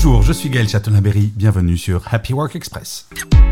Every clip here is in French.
Bonjour, je suis Gaël Chatonaberry, bienvenue sur Happy Work Express.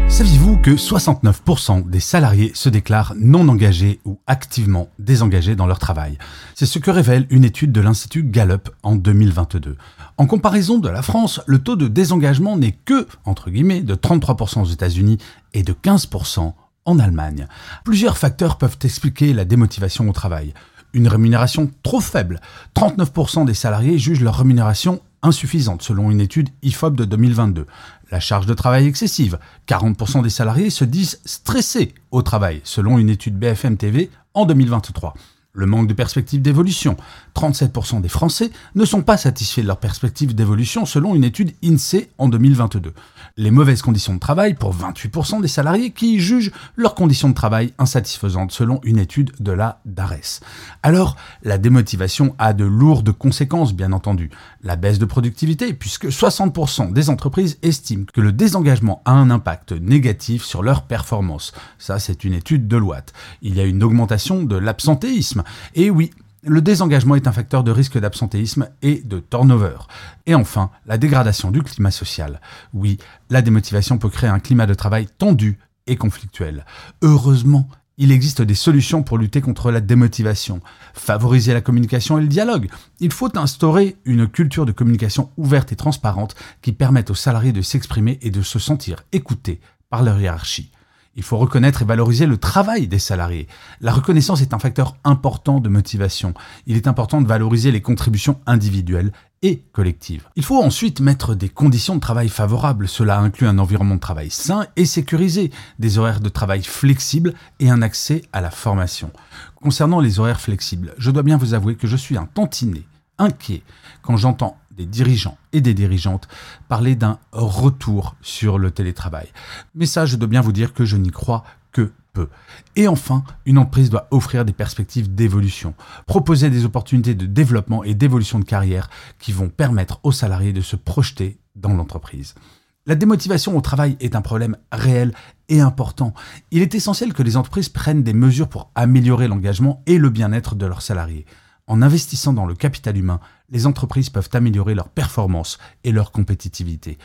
Saviez-vous que 69% des salariés se déclarent non engagés ou activement désengagés dans leur travail? C'est ce que révèle une étude de l'Institut Gallup en 2022. En comparaison de la France, le taux de désengagement n'est que, entre guillemets, de 33% aux États-Unis et de 15% en Allemagne. Plusieurs facteurs peuvent expliquer la démotivation au travail. Une rémunération trop faible. 39% des salariés jugent leur rémunération insuffisante selon une étude IFOP de 2022. La charge de travail excessive. 40% des salariés se disent stressés au travail selon une étude BFM TV en 2023. Le manque de perspectives d'évolution. 37% des Français ne sont pas satisfaits de leurs perspectives d'évolution selon une étude INSEE en 2022. Les mauvaises conditions de travail pour 28% des salariés qui jugent leurs conditions de travail insatisfaisantes selon une étude de la DARES. Alors, la démotivation a de lourdes conséquences bien entendu. La baisse de productivité puisque 60% des entreprises estiment que le désengagement a un impact négatif sur leur performance. Ça, c'est une étude de Loite. Il y a une augmentation de l'absentéisme et oui, le désengagement est un facteur de risque d'absentéisme et de turnover. Et enfin, la dégradation du climat social. Oui, la démotivation peut créer un climat de travail tendu et conflictuel. Heureusement, il existe des solutions pour lutter contre la démotivation. Favoriser la communication et le dialogue. Il faut instaurer une culture de communication ouverte et transparente qui permette aux salariés de s'exprimer et de se sentir écoutés par leur hiérarchie. Il faut reconnaître et valoriser le travail des salariés. La reconnaissance est un facteur important de motivation. Il est important de valoriser les contributions individuelles et collectives. Il faut ensuite mettre des conditions de travail favorables. Cela inclut un environnement de travail sain et sécurisé, des horaires de travail flexibles et un accès à la formation. Concernant les horaires flexibles, je dois bien vous avouer que je suis un tantinet, inquiet, quand j'entends des dirigeants et des dirigeantes parler d'un retour sur le télétravail. Mais ça, je dois bien vous dire que je n'y crois que peu. Et enfin, une entreprise doit offrir des perspectives d'évolution, proposer des opportunités de développement et d'évolution de carrière qui vont permettre aux salariés de se projeter dans l'entreprise. La démotivation au travail est un problème réel et important. Il est essentiel que les entreprises prennent des mesures pour améliorer l'engagement et le bien-être de leurs salariés. En investissant dans le capital humain, les entreprises peuvent améliorer leur performance et leur compétitivité.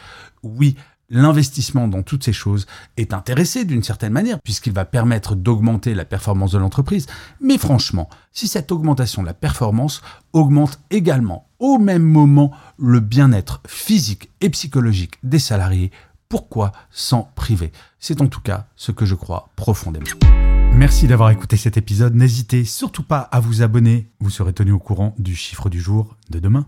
Oui, l'investissement dans toutes ces choses est intéressé d'une certaine manière, puisqu'il va permettre d'augmenter la performance de l'entreprise. Mais franchement, si cette augmentation de la performance augmente également au même moment le bien-être physique et psychologique des salariés, pourquoi s'en priver? C'est en tout cas ce que je crois profondément. Merci d'avoir écouté cet épisode. N'hésitez surtout pas à vous abonner. Vous serez tenu au courant du chiffre du jour de demain.